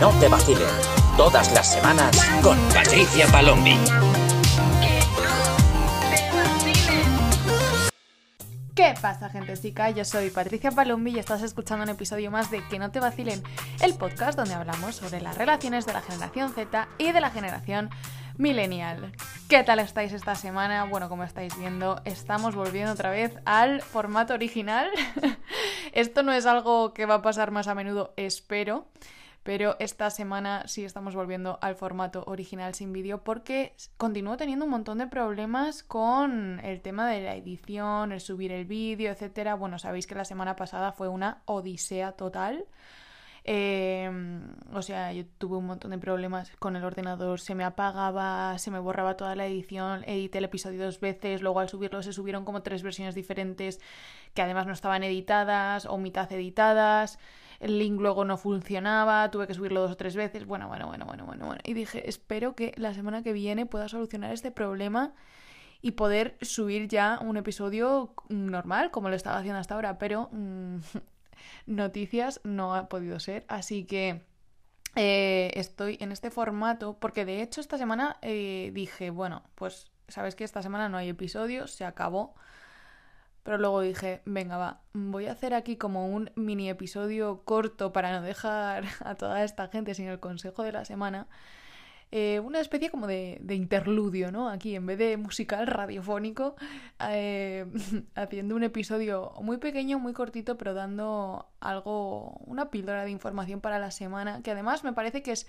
no te vacilen. Todas las semanas con Patricia Palombi. ¿Qué pasa, gente chica? Yo soy Patricia Palombi y estás escuchando un episodio más de Que no te vacilen, el podcast donde hablamos sobre las relaciones de la generación Z y de la generación millennial. ¿Qué tal estáis esta semana? Bueno, como estáis viendo, estamos volviendo otra vez al formato original. Esto no es algo que va a pasar más a menudo, espero. Pero esta semana sí estamos volviendo al formato original sin vídeo porque continúo teniendo un montón de problemas con el tema de la edición, el subir el vídeo, etcétera. Bueno, sabéis que la semana pasada fue una odisea total. Em, o sea, yo tuve un montón de problemas con el ordenador, se me apagaba, se me borraba toda la edición, edité el episodio dos veces, luego al subirlo se subieron como tres versiones diferentes que además no estaban editadas o mitad editadas el link luego no funcionaba, tuve que subirlo dos o tres veces, bueno, bueno, bueno, bueno, bueno, bueno. Y dije, espero que la semana que viene pueda solucionar este problema y poder subir ya un episodio normal, como lo estaba haciendo hasta ahora, pero mm, noticias no ha podido ser, así que... Eh, estoy en este formato porque de hecho esta semana eh, dije, bueno, pues sabes que esta semana no hay episodios, se acabó. Pero luego dije, venga, va, voy a hacer aquí como un mini episodio corto para no dejar a toda esta gente sin el consejo de la semana. Eh, una especie como de, interludio, ¿no? Aquí, en vez de musical radiofónico, eh, haciendo un episodio muy pequeño, muy cortito, pero dando algo, una píldora de información para la semana, que además me parece que es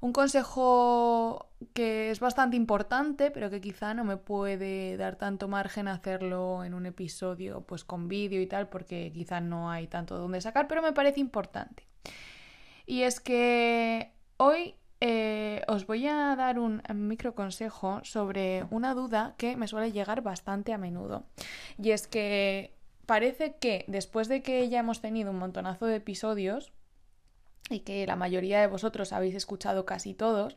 un consejo que es bastante importante, pero que quizá no me puede dar tanto margen hacerlo en un episodio pues con vídeo y tal, porque quizá no hay tanto donde sacar, pero me parece importante. Y es que hoy eh, os voy a dar un micro consejo sobre una duda que me suele llegar bastante a menudo. Y es que parece que después de que ya hemos tenido un montonazo de episodios, y que la mayoría de vosotros habéis escuchado casi todos,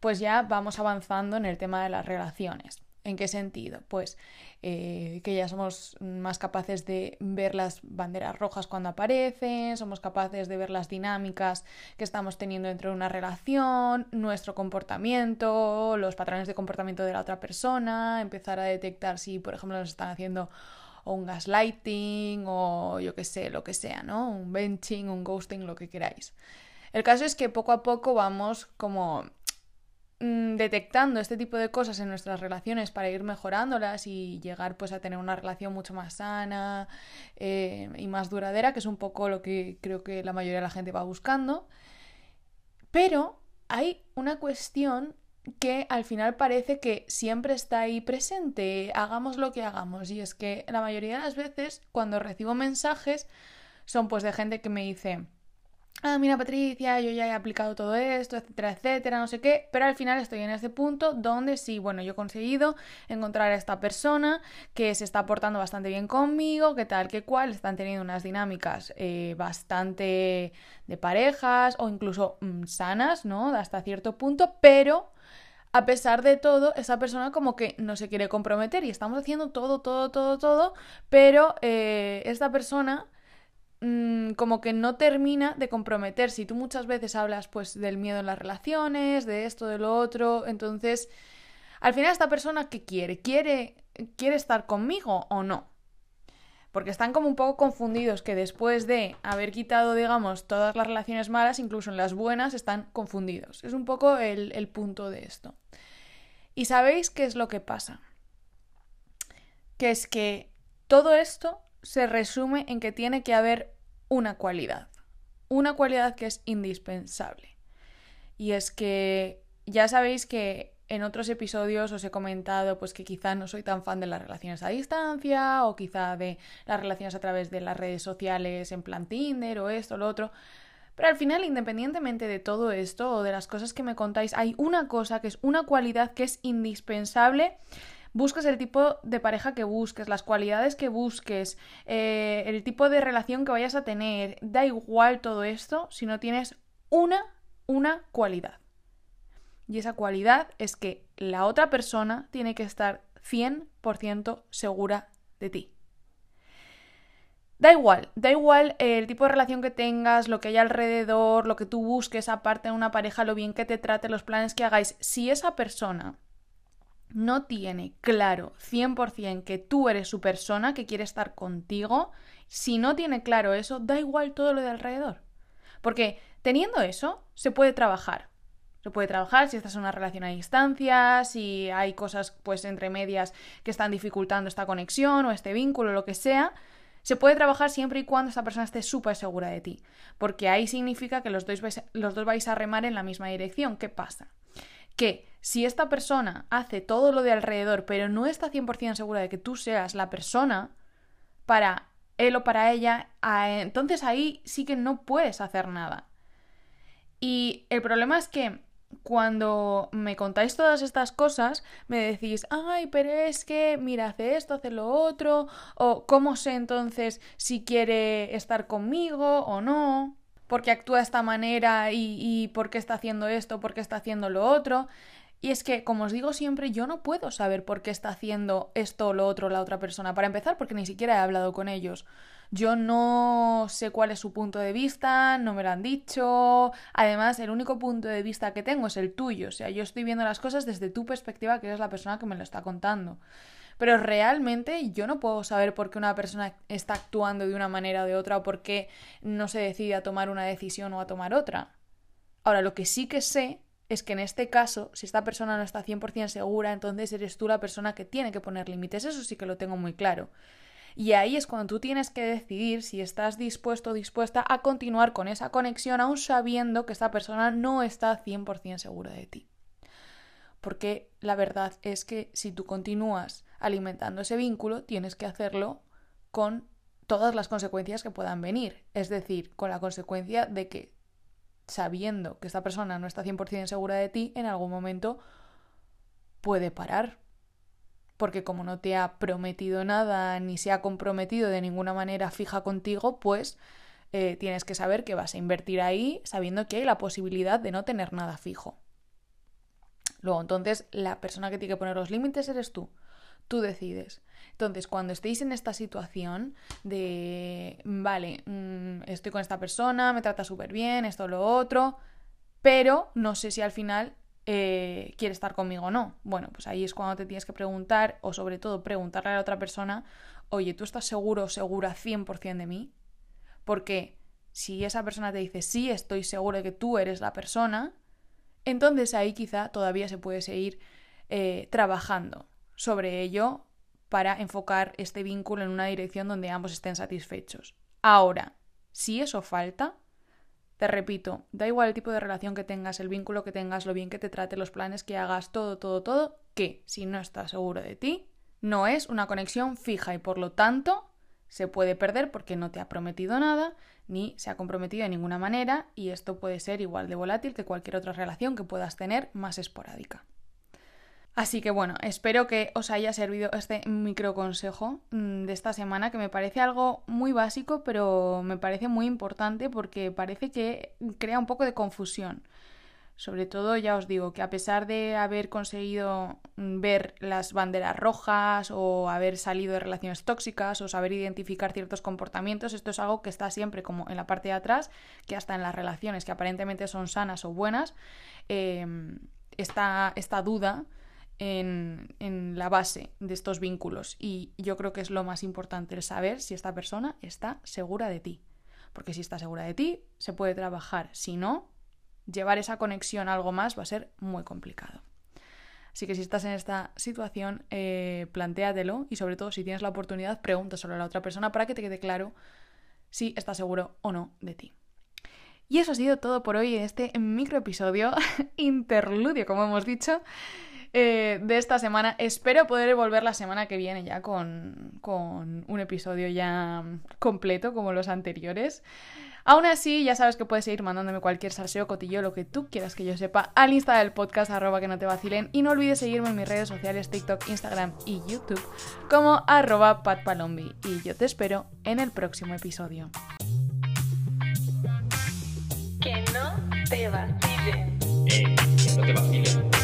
pues ya vamos avanzando en el tema de las relaciones. ¿En qué sentido? Pues eh, que ya somos más capaces de ver las banderas rojas cuando aparecen, somos capaces de ver las dinámicas que estamos teniendo dentro de una relación, nuestro comportamiento, los patrones de comportamiento de la otra persona, empezar a detectar si, por ejemplo, nos están haciendo o un gaslighting o yo qué sé, lo que sea, ¿no? Un benching, un ghosting, lo que queráis. El caso es que poco a poco vamos como mm, detectando este tipo de cosas en nuestras relaciones para ir mejorándolas y llegar pues a tener una relación mucho más sana eh, y más duradera, que es un poco lo que creo que la mayoría de la gente va buscando. Pero hay una cuestión que al final parece que siempre está ahí presente, hagamos lo que hagamos. Y es que la mayoría de las veces cuando recibo mensajes son pues de gente que me dice, ah, mira Patricia, yo ya he aplicado todo esto, etcétera, etcétera, no sé qué, pero al final estoy en ese punto donde sí, bueno, yo he conseguido encontrar a esta persona que se está portando bastante bien conmigo, que tal, que cual, están teniendo unas dinámicas eh, bastante de parejas o incluso mm, sanas, ¿no? Hasta cierto punto, pero a pesar de todo, esa persona como que no se quiere comprometer y estamos haciendo todo, todo, todo, todo, pero eh, esta persona mm, como que no termina de comprometerse y tú muchas veces hablas pues del miedo en las relaciones, de esto, de lo otro, entonces al final esta persona ¿qué quiere? ¿Quiere, quiere estar conmigo o no? porque están como un poco confundidos que después de haber quitado, digamos, todas las relaciones malas, incluso en las buenas, están confundidos. Es un poco el, el punto de esto. Y sabéis qué es lo que pasa. Que es que todo esto se resume en que tiene que haber una cualidad. Una cualidad que es indispensable. Y es que ya sabéis que en otros episodios os he comentado pues que quizá no soy tan fan de las relaciones a distancia o quizá de las relaciones a través de las redes sociales en plan Tinder o esto o lo otro. Pero al final, independientemente de todo esto o de las cosas que me contáis, hay una cosa que es una cualidad que es indispensable. Busques el tipo de pareja que busques, las cualidades que busques, eh, el tipo de relación que vayas a tener. Da igual todo esto si no tienes una, una cualidad. Y esa cualidad es que la otra persona tiene que estar 100% segura de ti. Da igual, da igual el tipo de relación que tengas, lo que hay alrededor, lo que tú busques aparte de una pareja, lo bien que te trate, los planes que hagáis. Si esa persona no tiene claro 100% que tú eres su persona, que quiere estar contigo, si no tiene claro eso, da igual todo lo de alrededor. Porque teniendo eso, se puede trabajar. Se puede trabajar si estás en una relación a distancia, si hay cosas pues entre medias que están dificultando esta conexión o este vínculo, lo que sea. Se puede trabajar siempre y cuando esta persona esté súper segura de ti, porque ahí significa que los dos, vais, los dos vais a remar en la misma dirección. ¿Qué pasa? Que si esta persona hace todo lo de alrededor, pero no está 100% segura de que tú seas la persona para él o para ella, entonces ahí sí que no puedes hacer nada. Y el problema es que cuando me contáis todas estas cosas, me decís, ay, pero es que, mira, hace esto, hace lo otro, o cómo sé entonces si quiere estar conmigo o no, porque actúa de esta manera y, y por qué está haciendo esto, por qué está haciendo lo otro. Y es que, como os digo siempre, yo no puedo saber por qué está haciendo esto o lo otro la otra persona. Para empezar, porque ni siquiera he hablado con ellos. Yo no sé cuál es su punto de vista, no me lo han dicho. Además, el único punto de vista que tengo es el tuyo. O sea, yo estoy viendo las cosas desde tu perspectiva, que eres la persona que me lo está contando. Pero realmente yo no puedo saber por qué una persona está actuando de una manera o de otra o por qué no se decide a tomar una decisión o a tomar otra. Ahora, lo que sí que sé es que en este caso, si esta persona no está 100% segura, entonces eres tú la persona que tiene que poner límites. Eso sí que lo tengo muy claro. Y ahí es cuando tú tienes que decidir si estás dispuesto o dispuesta a continuar con esa conexión, aún sabiendo que esta persona no está 100% segura de ti. Porque la verdad es que si tú continúas alimentando ese vínculo, tienes que hacerlo con todas las consecuencias que puedan venir. Es decir, con la consecuencia de que sabiendo que esta persona no está 100% segura de ti, en algún momento puede parar. Porque como no te ha prometido nada ni se ha comprometido de ninguna manera fija contigo, pues eh, tienes que saber que vas a invertir ahí sabiendo que hay la posibilidad de no tener nada fijo. Luego, entonces, la persona que tiene que poner los límites eres tú. Tú decides. Entonces, cuando estéis en esta situación de, vale, mm, estoy con esta persona, me trata súper bien, esto, lo otro, pero no sé si al final eh, quiere estar conmigo o no. Bueno, pues ahí es cuando te tienes que preguntar, o sobre todo preguntarle a la otra persona, oye, ¿tú estás seguro o segura 100% de mí? Porque si esa persona te dice, sí, estoy seguro de que tú eres la persona, entonces ahí quizá todavía se puede seguir eh, trabajando sobre ello para enfocar este vínculo en una dirección donde ambos estén satisfechos. Ahora, si eso falta, te repito, da igual el tipo de relación que tengas, el vínculo que tengas, lo bien que te trate, los planes que hagas, todo, todo, todo, que si no estás seguro de ti, no es una conexión fija y por lo tanto se puede perder porque no te ha prometido nada ni se ha comprometido de ninguna manera y esto puede ser igual de volátil que cualquier otra relación que puedas tener más esporádica. Así que bueno, espero que os haya servido este micro consejo mm, de esta semana, que me parece algo muy básico, pero me parece muy importante porque parece que crea un poco de confusión. Sobre todo, ya os digo, que a pesar de haber conseguido mm, ver las banderas rojas o haber salido de relaciones tóxicas o saber identificar ciertos comportamientos, esto es algo que está siempre como en la parte de atrás, que hasta en las relaciones que aparentemente son sanas o buenas, eh, está esta duda en, en, la base de estos vínculos y yo creo que es lo más importante el saber si esta persona está segura de ti. Porque si está segura de ti, se puede trabajar. Si no, llevar esa conexión a algo más va a ser muy complicado. Así que si estás en esta situación, eh, plantéatelo y sobre todo si tienes la oportunidad, pregúntaselo a la otra persona para que te quede claro si está seguro o no de ti. Y eso ha sido todo por hoy en este micro episodio, interludio, como hemos dicho. Eh, de esta semana. Espero poder volver la semana que viene ya con, con un episodio ya completo como los anteriores. Aún así, ya sabes que puedes seguir mandándome cualquier salseo, cotillo, lo que tú quieras que yo sepa al Insta del podcast, arroba que no te vacilen. Y no olvides seguirme en mis redes sociales, TikTok, Instagram y YouTube, como arroba patpalombi. Y yo te espero en el próximo episodio. Que no te vacilen. Eh, que no te vacilen.